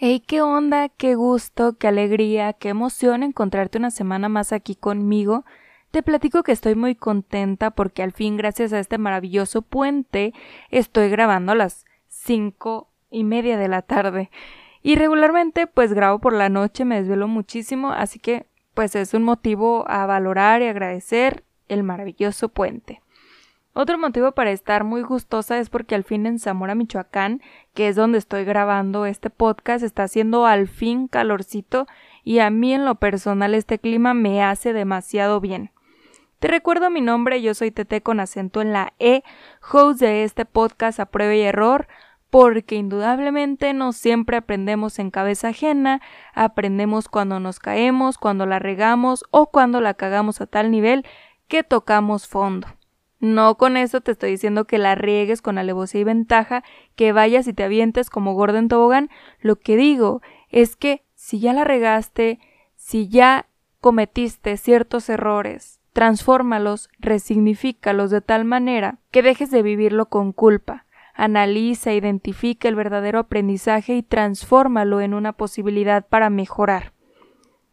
Hey, qué onda, qué gusto, qué alegría, qué emoción encontrarte una semana más aquí conmigo. Te platico que estoy muy contenta porque al fin, gracias a este maravilloso puente, estoy grabando a las cinco y media de la tarde. Y regularmente, pues grabo por la noche, me desvelo muchísimo, así que, pues es un motivo a valorar y agradecer el maravilloso puente. Otro motivo para estar muy gustosa es porque al fin en Zamora, Michoacán, que es donde estoy grabando este podcast, está haciendo al fin calorcito y a mí en lo personal este clima me hace demasiado bien. Te recuerdo mi nombre, yo soy Tete con acento en la E, host de este podcast a prueba y error, porque indudablemente no siempre aprendemos en cabeza ajena, aprendemos cuando nos caemos, cuando la regamos o cuando la cagamos a tal nivel que tocamos fondo. No con eso te estoy diciendo que la riegues con alevosía y ventaja, que vayas y te avientes como gordo en tobogán. Lo que digo es que si ya la regaste, si ya cometiste ciertos errores, transfórmalos, resignifícalos de tal manera que dejes de vivirlo con culpa. Analiza, identifica el verdadero aprendizaje y transfórmalo en una posibilidad para mejorar.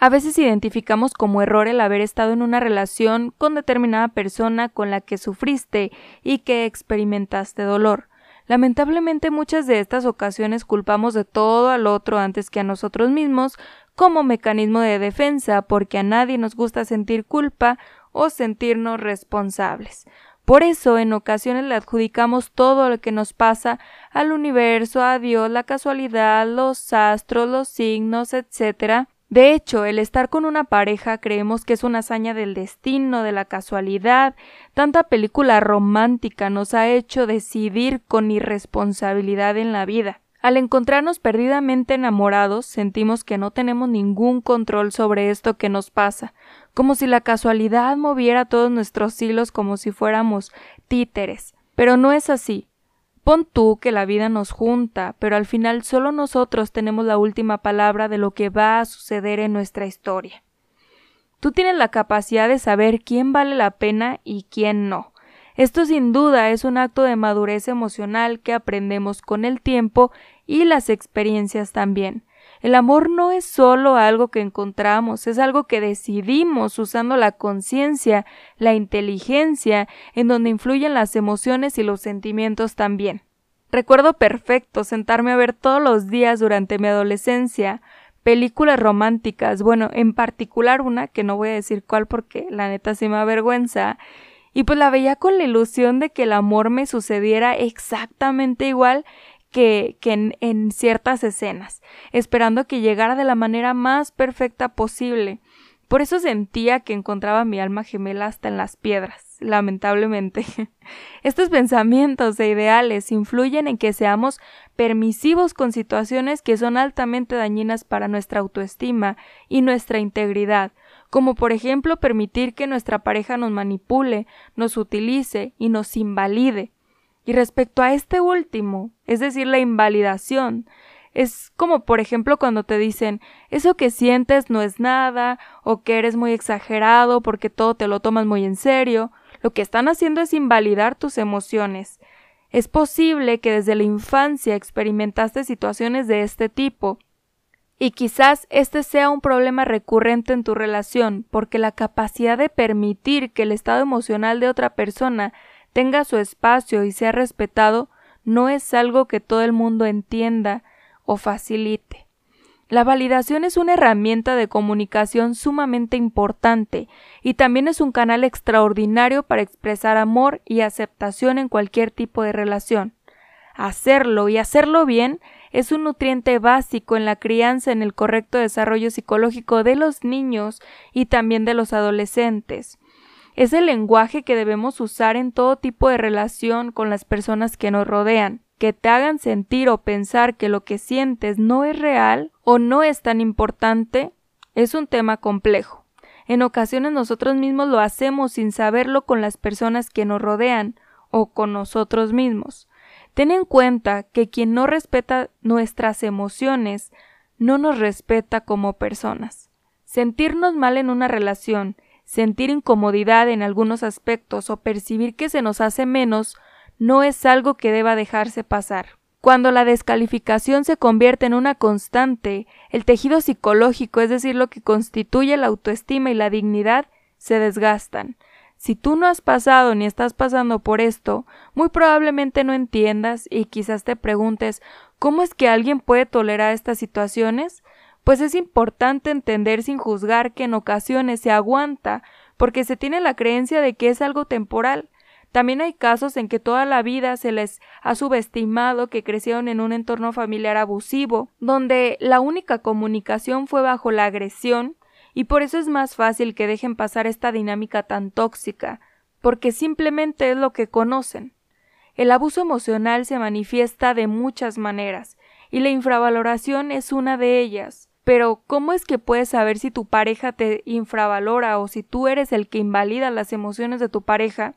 A veces identificamos como error el haber estado en una relación con determinada persona con la que sufriste y que experimentaste dolor. Lamentablemente muchas de estas ocasiones culpamos de todo al otro antes que a nosotros mismos como mecanismo de defensa porque a nadie nos gusta sentir culpa o sentirnos responsables. Por eso en ocasiones le adjudicamos todo lo que nos pasa al universo, a Dios, la casualidad, los astros, los signos, etc., de hecho, el estar con una pareja creemos que es una hazaña del destino, de la casualidad. Tanta película romántica nos ha hecho decidir con irresponsabilidad en la vida. Al encontrarnos perdidamente enamorados, sentimos que no tenemos ningún control sobre esto que nos pasa, como si la casualidad moviera todos nuestros hilos como si fuéramos títeres. Pero no es así. Pon tú que la vida nos junta, pero al final solo nosotros tenemos la última palabra de lo que va a suceder en nuestra historia. Tú tienes la capacidad de saber quién vale la pena y quién no. Esto sin duda es un acto de madurez emocional que aprendemos con el tiempo y las experiencias también. El amor no es solo algo que encontramos, es algo que decidimos usando la conciencia, la inteligencia, en donde influyen las emociones y los sentimientos también. Recuerdo perfecto sentarme a ver todos los días durante mi adolescencia películas románticas, bueno, en particular una que no voy a decir cuál porque la neta sí me avergüenza, y pues la veía con la ilusión de que el amor me sucediera exactamente igual que, que en, ciertas escenas, esperando que llegara de la manera más perfecta posible. Por eso sentía que encontraba mi alma gemela hasta en las piedras, lamentablemente. Estos pensamientos e ideales influyen en que seamos permisivos con situaciones que son altamente dañinas para nuestra autoestima y nuestra integridad, como por ejemplo permitir que nuestra pareja nos manipule, nos utilice y nos invalide. Y respecto a este último, es decir, la invalidación, es como por ejemplo cuando te dicen eso que sientes no es nada o que eres muy exagerado porque todo te lo tomas muy en serio. Lo que están haciendo es invalidar tus emociones. Es posible que desde la infancia experimentaste situaciones de este tipo y quizás este sea un problema recurrente en tu relación porque la capacidad de permitir que el estado emocional de otra persona tenga su espacio y sea respetado, no es algo que todo el mundo entienda o facilite. La validación es una herramienta de comunicación sumamente importante y también es un canal extraordinario para expresar amor y aceptación en cualquier tipo de relación. Hacerlo y hacerlo bien es un nutriente básico en la crianza en el correcto desarrollo psicológico de los niños y también de los adolescentes. Es el lenguaje que debemos usar en todo tipo de relación con las personas que nos rodean. que te hagan sentir o pensar que lo que sientes no es real o no es tan importante, es un tema complejo. En ocasiones nosotros mismos lo hacemos sin saberlo con las personas que nos rodean o con nosotros mismos. Ten en cuenta que quien no respeta nuestras emociones no nos respeta como personas. Sentirnos mal en una relación, sentir incomodidad en algunos aspectos o percibir que se nos hace menos no es algo que deba dejarse pasar. Cuando la descalificación se convierte en una constante, el tejido psicológico, es decir, lo que constituye la autoestima y la dignidad, se desgastan. Si tú no has pasado ni estás pasando por esto, muy probablemente no entiendas y quizás te preguntes ¿cómo es que alguien puede tolerar estas situaciones? Pues es importante entender sin juzgar que en ocasiones se aguanta porque se tiene la creencia de que es algo temporal, también hay casos en que toda la vida se les ha subestimado que crecieron en un entorno familiar abusivo, donde la única comunicación fue bajo la agresión, y por eso es más fácil que dejen pasar esta dinámica tan tóxica, porque simplemente es lo que conocen. El abuso emocional se manifiesta de muchas maneras, y la infravaloración es una de ellas. Pero, ¿cómo es que puedes saber si tu pareja te infravalora o si tú eres el que invalida las emociones de tu pareja?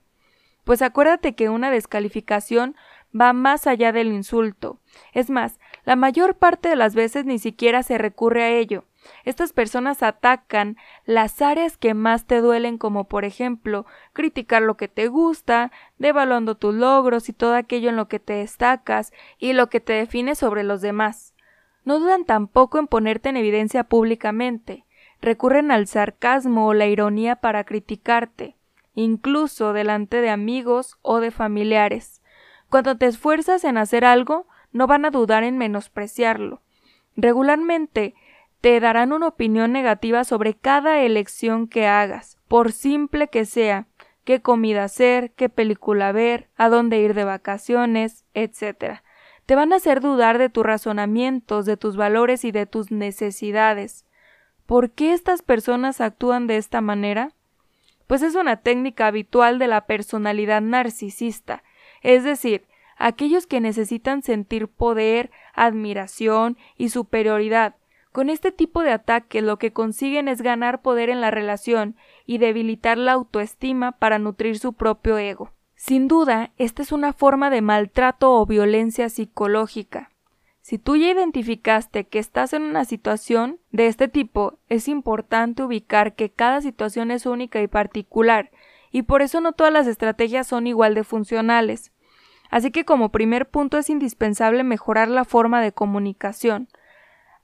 Pues acuérdate que una descalificación va más allá del insulto. Es más, la mayor parte de las veces ni siquiera se recurre a ello. Estas personas atacan las áreas que más te duelen como por ejemplo criticar lo que te gusta, devaluando tus logros y todo aquello en lo que te destacas y lo que te define sobre los demás. No dudan tampoco en ponerte en evidencia públicamente, recurren al sarcasmo o la ironía para criticarte incluso delante de amigos o de familiares. Cuando te esfuerzas en hacer algo, no van a dudar en menospreciarlo. Regularmente te darán una opinión negativa sobre cada elección que hagas, por simple que sea, qué comida hacer, qué película ver, a dónde ir de vacaciones, etc. Te van a hacer dudar de tus razonamientos, de tus valores y de tus necesidades. ¿Por qué estas personas actúan de esta manera? pues es una técnica habitual de la personalidad narcisista, es decir, aquellos que necesitan sentir poder, admiración y superioridad. Con este tipo de ataque lo que consiguen es ganar poder en la relación y debilitar la autoestima para nutrir su propio ego. Sin duda, esta es una forma de maltrato o violencia psicológica. Si tú ya identificaste que estás en una situación de este tipo, es importante ubicar que cada situación es única y particular, y por eso no todas las estrategias son igual de funcionales. Así que como primer punto es indispensable mejorar la forma de comunicación.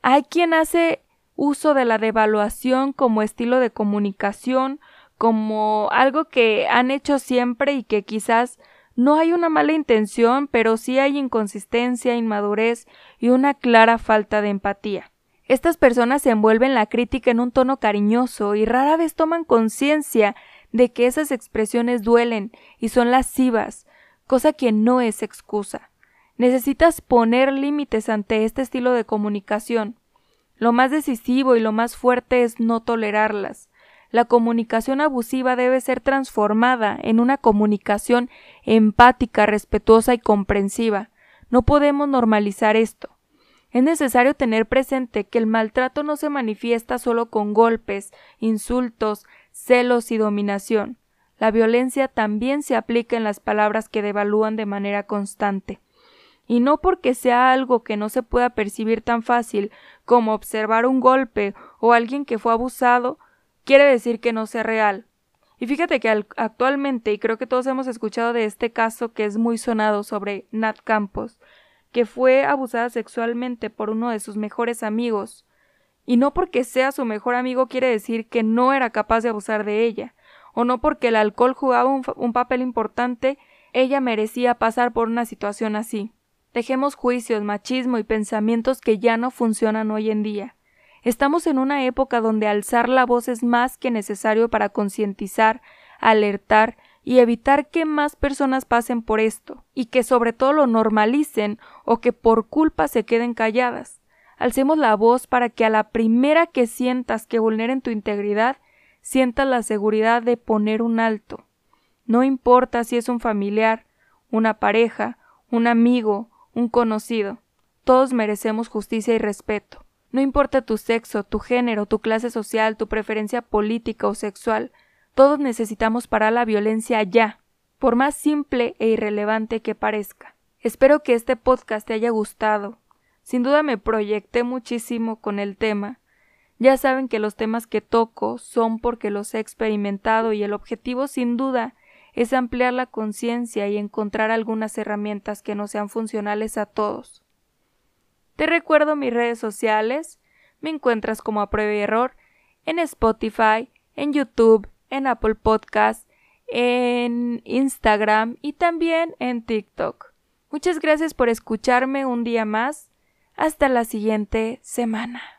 Hay quien hace uso de la devaluación como estilo de comunicación, como algo que han hecho siempre y que quizás no hay una mala intención, pero sí hay inconsistencia, inmadurez y una clara falta de empatía. Estas personas se envuelven la crítica en un tono cariñoso y rara vez toman conciencia de que esas expresiones duelen y son lascivas, cosa que no es excusa. Necesitas poner límites ante este estilo de comunicación. Lo más decisivo y lo más fuerte es no tolerarlas. La comunicación abusiva debe ser transformada en una comunicación empática, respetuosa y comprensiva. No podemos normalizar esto. Es necesario tener presente que el maltrato no se manifiesta solo con golpes, insultos, celos y dominación. La violencia también se aplica en las palabras que devalúan de manera constante. Y no porque sea algo que no se pueda percibir tan fácil como observar un golpe o alguien que fue abusado, quiere decir que no sea real. Y fíjate que actualmente, y creo que todos hemos escuchado de este caso que es muy sonado sobre Nat Campos, que fue abusada sexualmente por uno de sus mejores amigos. Y no porque sea su mejor amigo quiere decir que no era capaz de abusar de ella, o no porque el alcohol jugaba un, un papel importante, ella merecía pasar por una situación así. Dejemos juicios, machismo y pensamientos que ya no funcionan hoy en día. Estamos en una época donde alzar la voz es más que necesario para concientizar, alertar y evitar que más personas pasen por esto, y que sobre todo lo normalicen o que por culpa se queden calladas. Alcemos la voz para que a la primera que sientas que vulneren tu integridad, sientas la seguridad de poner un alto. No importa si es un familiar, una pareja, un amigo, un conocido. Todos merecemos justicia y respeto. No importa tu sexo, tu género, tu clase social, tu preferencia política o sexual, todos necesitamos parar la violencia ya, por más simple e irrelevante que parezca. Espero que este podcast te haya gustado. Sin duda me proyecté muchísimo con el tema. Ya saben que los temas que toco son porque los he experimentado y el objetivo sin duda es ampliar la conciencia y encontrar algunas herramientas que no sean funcionales a todos. Te recuerdo mis redes sociales. Me encuentras como a prueba y error en Spotify, en YouTube, en Apple Podcast, en Instagram y también en TikTok. Muchas gracias por escucharme un día más. Hasta la siguiente semana.